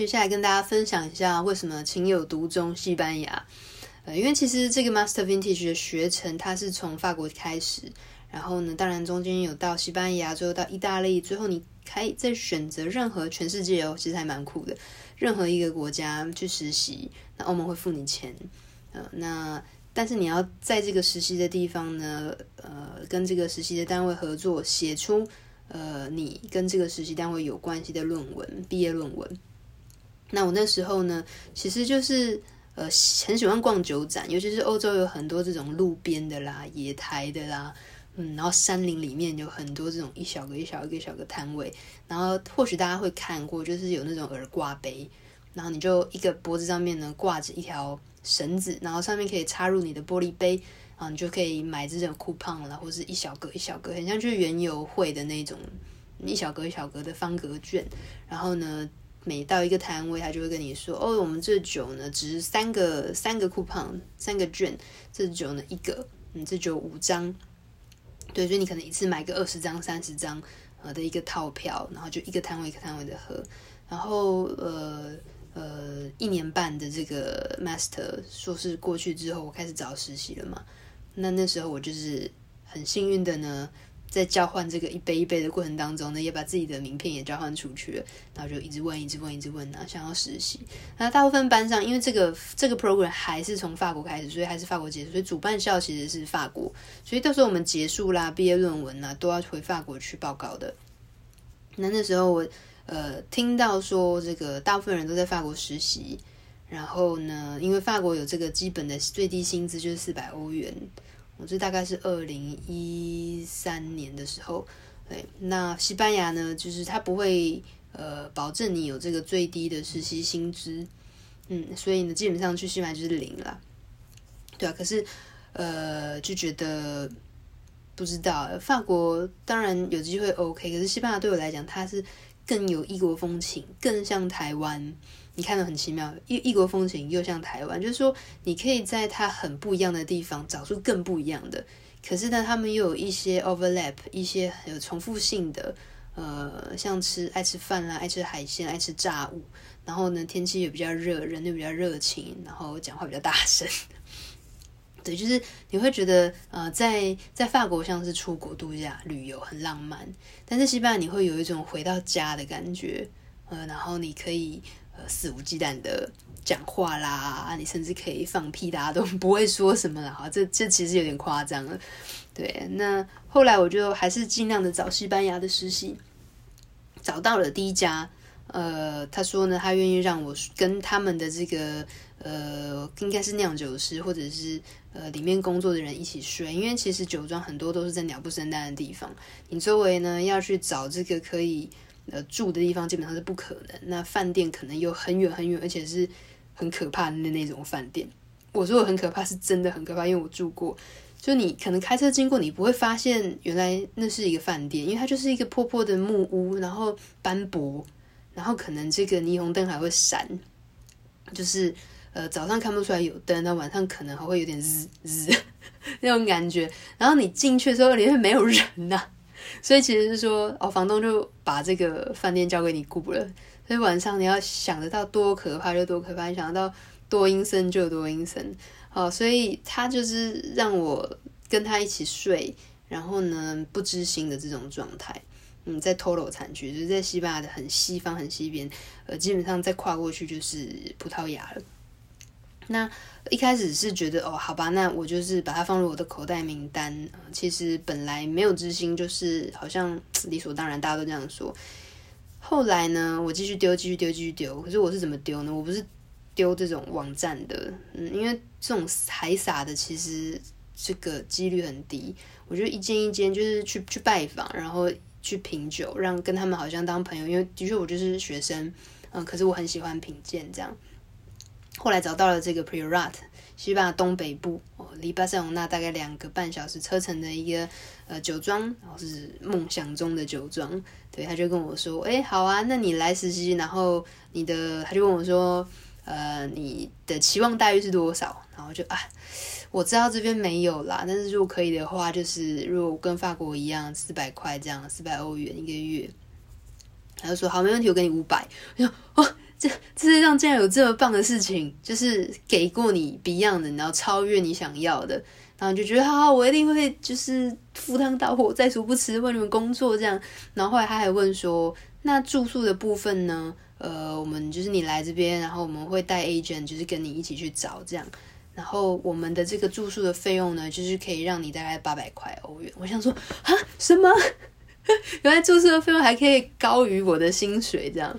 接下来跟大家分享一下为什么情有独钟西班牙。呃，因为其实这个 Master Vintage 的学程它是从法国开始，然后呢，当然中间有到西班牙，最后到意大利，最后你可以再选择任何全世界哦，其实还蛮酷的，任何一个国家去实习，那欧盟会付你钱。呃，那但是你要在这个实习的地方呢，呃，跟这个实习的单位合作，写出呃你跟这个实习单位有关系的论文，毕业论文。那我那时候呢，其实就是呃很喜欢逛酒展，尤其是欧洲有很多这种路边的啦、野台的啦，嗯，然后山林里面有很多这种一小个一小个一小个摊位，然后或许大家会看过，就是有那种耳挂杯，然后你就一个脖子上面呢挂着一条绳子，然后上面可以插入你的玻璃杯，啊，你就可以买这种 coupon 啦，或是一小格一小格，很像就是园游会的那种一小格一小格的方格券，然后呢。每到一个摊位，他就会跟你说：“哦，我们这酒呢，只是三个三个 coupon，三个券，这酒呢一个，嗯，这酒五张，对，所以你可能一次买个二十张、三十张，呃的一个套票，然后就一个摊位一个摊位的喝，然后呃呃一年半的这个 master 硕士过去之后，我开始找实习了嘛，那那时候我就是很幸运的呢。”在交换这个一杯一杯的过程当中呢，也把自己的名片也交换出去了，然后就一直问，一直问，一直问啊，想要实习。那大部分班上，因为这个这个 program 还是从法国开始，所以还是法国结束，所以主办校其实是法国，所以到时候我们结束啦，毕业论文啊，都要回法国去报告的。那那时候我呃听到说，这个大部分人都在法国实习，然后呢，因为法国有这个基本的最低薪资就是四百欧元。我这大概是二零一三年的时候，对，那西班牙呢，就是它不会呃保证你有这个最低的实习薪资，嗯，所以呢，基本上去西班牙就是零了，对啊，可是呃就觉得不知道，法国当然有机会 OK，可是西班牙对我来讲，它是更有异国风情，更像台湾。你看到很奇妙，异异国风情又像台湾，就是说你可以在它很不一样的地方找出更不一样的。可是呢，他们又有一些 overlap，一些有重复性的，呃，像吃爱吃饭啦，爱吃海鲜，爱吃炸物。然后呢，天气也比较热，人又比较热情，然后讲话比较大声。对，就是你会觉得，呃，在在法国像是出国度假旅游很浪漫，但是西班牙你会有一种回到家的感觉，呃，然后你可以呃。肆无忌惮的讲话啦，你甚至可以放屁，大家都不会说什么了哈。这这其实有点夸张了。对，那后来我就还是尽量的找西班牙的实习，找到了第一家。呃，他说呢，他愿意让我跟他们的这个呃，应该是酿酒师或者是呃里面工作的人一起睡，因为其实酒庄很多都是在鸟不生蛋的地方，你周围呢要去找这个可以。呃，住的地方基本上是不可能。那饭店可能又很远很远，而且是很可怕的那种饭店。我说我很可怕，是真的很可怕，因为我住过。就你可能开车经过，你不会发现原来那是一个饭店，因为它就是一个破破的木屋，然后斑驳，然后可能这个霓虹灯还会闪，就是呃早上看不出来有灯，那晚上可能还会有点日日 那种感觉。然后你进去的时候，里面没有人呐、所以其实是说，哦，房东就把这个饭店交给你顾了。所以晚上你要想得到多可怕就多可怕，你想得到多阴森就多阴森。哦，所以他就是让我跟他一起睡，然后呢不知心的这种状态。嗯，在托洛产区，就是在西班牙的很西方、很西边，呃，基本上再跨过去就是葡萄牙了。那一开始是觉得哦，好吧，那我就是把它放入我的口袋名单。其实本来没有之心，就是好像 理所当然，大家都这样说。后来呢，我继续丢，继续丢，继续丢。可是我是怎么丢呢？我不是丢这种网站的，嗯，因为这种海撒的，其实这个几率很低。我就一间一间，就是去去拜访，然后去品酒，让跟他们好像当朋友。因为的确我就是学生，嗯，可是我很喜欢品鉴这样。后来找到了这个 Priorat，西班牙东北部哦，离巴塞隆纳大概两个半小时车程的一个呃酒庄，然后是梦想中的酒庄。对，他就跟我说：“哎，好啊，那你来实习，然后你的……他就问我说：呃，你的期望待遇是多少？然后就啊，我知道这边没有啦，但是如果可以的话，就是如果跟法国一样，四百块这样，四百欧元一个月。他就说好，没问题，我给你五百。我说哦。”这世界上竟然有这么棒的事情，就是给过你 Beyond 的，然后超越你想要的，然后就觉得好好，我一定会就是赴汤蹈火，在所不辞为你们工作这样。然后后来他还问说，那住宿的部分呢？呃，我们就是你来这边，然后我们会带 agent，就是跟你一起去找这样。然后我们的这个住宿的费用呢，就是可以让你大概八百块欧元。我想说啊，什么？原来住宿的费用还可以高于我的薪水这样。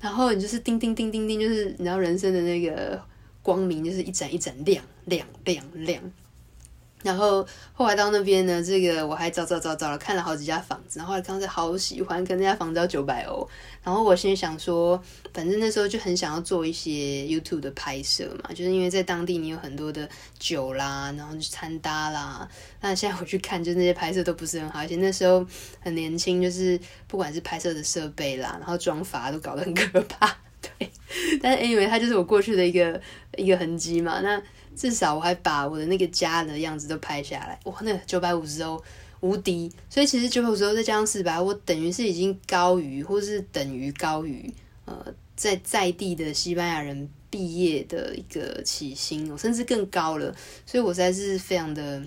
然后你就是叮叮叮叮叮，就是你知道人生的那个光明，就是一盏一盏亮亮亮亮。然后后来到那边呢，这个我还找找找找了，看了好几家房子，然后后来刚才好喜欢，跟那家房子要九百欧。然后我现在想说，反正那时候就很想要做一些 YouTube 的拍摄嘛，就是因为在当地你有很多的酒啦，然后就穿搭啦。那现在回去看，就那些拍摄都不是很好，而且那时候很年轻，就是不管是拍摄的设备啦，然后妆发都搞得很可怕。对，但是 anyway，它就是我过去的一个一个痕迹嘛。那至少我还把我的那个家的样子都拍下来，哇，那九百五十欧无敌！所以其实九百五十欧再加上四百，我等于是已经高于，或是等于高于，呃，在在地的西班牙人毕业的一个起薪，甚至更高了。所以我实在是非常的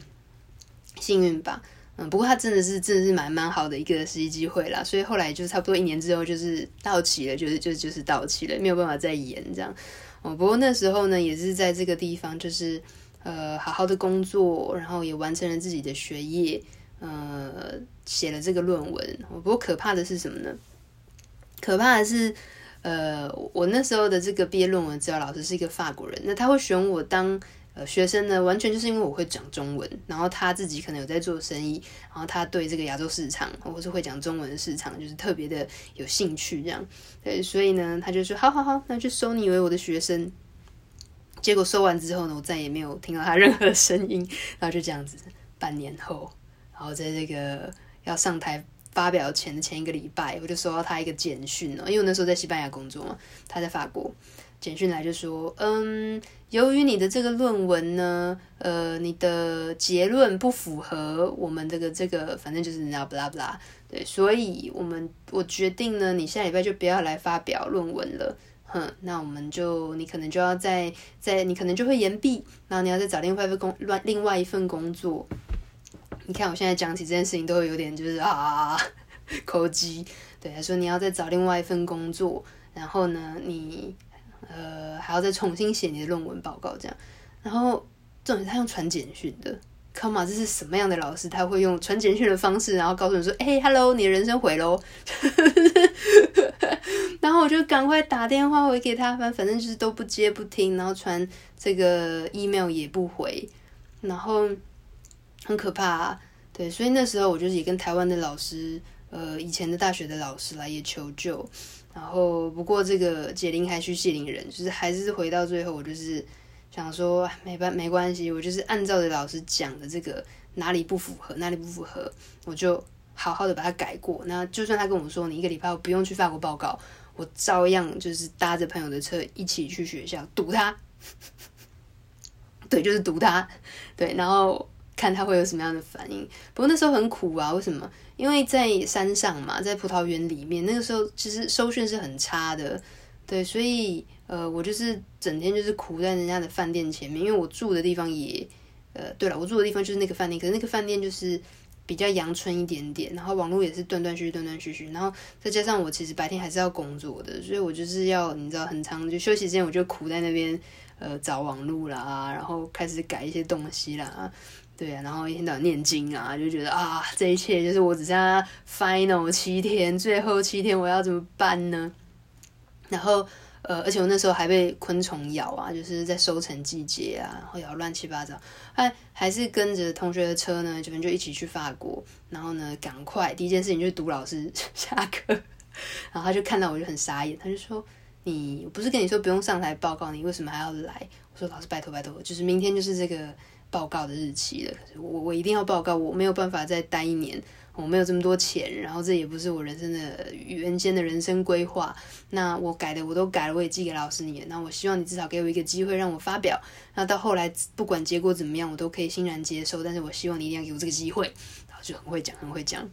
幸运吧。嗯，不过他真的是真的是蛮蛮好的一个实习机会啦。所以后来就差不多一年之后就是到期了，就是就就是到期了，没有办法再延这样。哦，不过那时候呢，也是在这个地方，就是呃，好好的工作，然后也完成了自己的学业，呃，写了这个论文。不过可怕的是什么呢？可怕的是，呃，我那时候的这个毕业论文指导老师是一个法国人，那他会选我当。呃，学生呢，完全就是因为我会讲中文，然后他自己可能有在做生意，然后他对这个亚洲市场或是会讲中文的市场就是特别的有兴趣，这样，对，所以呢，他就说，好好好，那就收你为我的学生。结果收完之后呢，我再也没有听到他任何声音，然后就这样子，半年后，然后在这个要上台发表前的前一个礼拜，我就收到他一个简讯了，因为我那时候在西班牙工作嘛，他在法国。简讯来就说，嗯，由于你的这个论文呢，呃，你的结论不符合我们这个这个，反正就是你知道，不啦不啦，对，所以我们我决定呢，你下礼拜就不要来发表论文了，哼，那我们就你可能就要再再，你可能就会延毕，然后你要再找另外一份工，另另外一份工作。你看我现在讲起这件事情，都会有点就是啊，口急，对，他说你要再找另外一份工作，然后呢，你。呃，还要再重新写你的论文报告，这样。然后，重点是他用传简讯的，Come on，这是什么样的老师？他会用传简讯的方式，然后告诉你说：“哎，Hello，你的人生毁喽。” 然后我就赶快打电话回给他，反反正就是都不接不听，然后传这个 email 也不回，然后很可怕。对，所以那时候我就也跟台湾的老师，呃，以前的大学的老师来也求救。然后，不过这个解铃还须系铃人，就是还是回到最后，我就是想说，没办没关系，我就是按照着老师讲的这个哪里不符合，哪里不符合，我就好好的把它改过。那就算他跟我说你一个礼拜我不用去法国报告，我照样就是搭着朋友的车一起去学校堵他，对，就是堵他，对，然后。看他会有什么样的反应。不过那时候很苦啊，为什么？因为在山上嘛，在葡萄园里面，那个时候其实收讯是很差的，对，所以呃，我就是整天就是苦在人家的饭店前面，因为我住的地方也呃，对了，我住的地方就是那个饭店，可是那个饭店就是比较阳春一点点，然后网络也是断断续续、断断续续，然后再加上我其实白天还是要工作的，所以我就是要你知道，很长就休息时间我就苦在那边呃找网络啦，然后开始改一些东西啦。对啊，然后一天到晚念经啊，就觉得啊，这一切就是我只剩下 final 七天，最后七天我要怎么办呢？然后呃，而且我那时候还被昆虫咬啊，就是在收成季节啊，然后咬乱七八糟，还还是跟着同学的车呢，这边就一起去法国，然后呢，赶快第一件事情就是堵老师 下课，然后他就看到我就很傻眼，他就说：“你不是跟你说不用上台报告，你为什么还要来？”我说：“老师，拜托拜托，就是明天就是这个。”报告的日期了，我我一定要报告，我没有办法再待一年，我没有这么多钱，然后这也不是我人生的原先的人生规划。那我改的我都改了，我也寄给老师你了。那我希望你至少给我一个机会让我发表。那到后来不管结果怎么样，我都可以欣然接受。但是我希望你一定要给我这个机会。然后就很会讲，很会讲。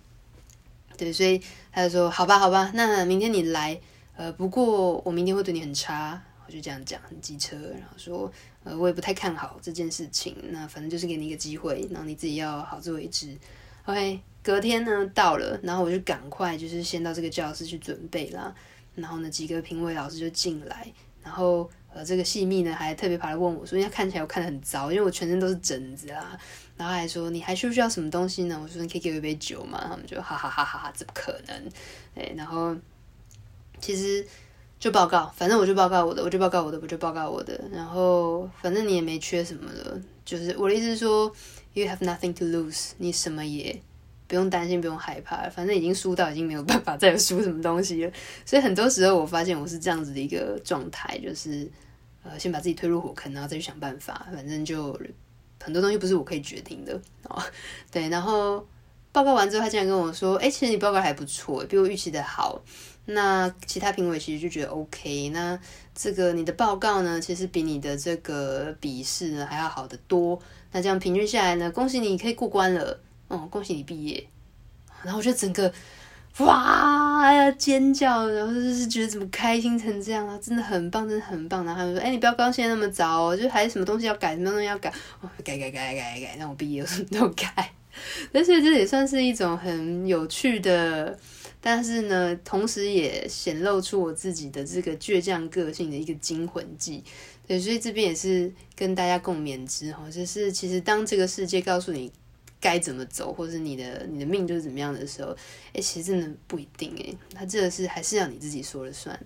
对，所以他就说好吧，好吧，那明天你来。呃，不过我明天会对你很差，我就这样讲，很机车，然后说，呃，我也不太看好这件事情，那反正就是给你一个机会，然后你自己要好自为之。OK，隔天呢到了，然后我就赶快就是先到这个教室去准备啦，然后呢几个评委老师就进来，然后呃这个细密呢还特别跑来问我说，因为看起来我看得很糟，因为我全身都是疹子啊，然后还说你还需不需要什么东西呢？我说你可以给我一杯酒嘛，他们就哈哈哈哈哈，怎么可能？哎，然后。其实就报告，反正我就报告我的，我就报告我的，我就报告我的。然后反正你也没缺什么的，就是我的意思是说，you have nothing to lose，你什么也不用担心，不用害怕，反正已经输到已经没有办法再输什么东西了。所以很多时候我发现我是这样子的一个状态，就是呃，先把自己推入火坑，然后再去想办法。反正就很多东西不是我可以决定的哦。对，然后报告完之后，他竟然跟我说：“哎，其实你报告还不错，比我预期的好。”那其他评委其实就觉得 OK，那这个你的报告呢，其实比你的这个笔试呢还要好得多。那这样平均下来呢，恭喜你可以过关了，哦，恭喜你毕业。然后我就整个哇尖叫，然后就是觉得怎么开心成这样啊，真的很棒，真的很棒。然后他们说，哎，你不要高兴那么早哦，就还有什么东西要改，什么东西要改，哦，改改改改改，让我毕业什么都改。但是这也算是一种很有趣的。但是呢，同时也显露出我自己的这个倔强个性的一个惊魂记。对，所以这边也是跟大家共勉之哈，就是其实当这个世界告诉你该怎么走，或是你的你的命就是怎么样的时候，哎，其实真的不一定哎，他这个是还是要你自己说了算。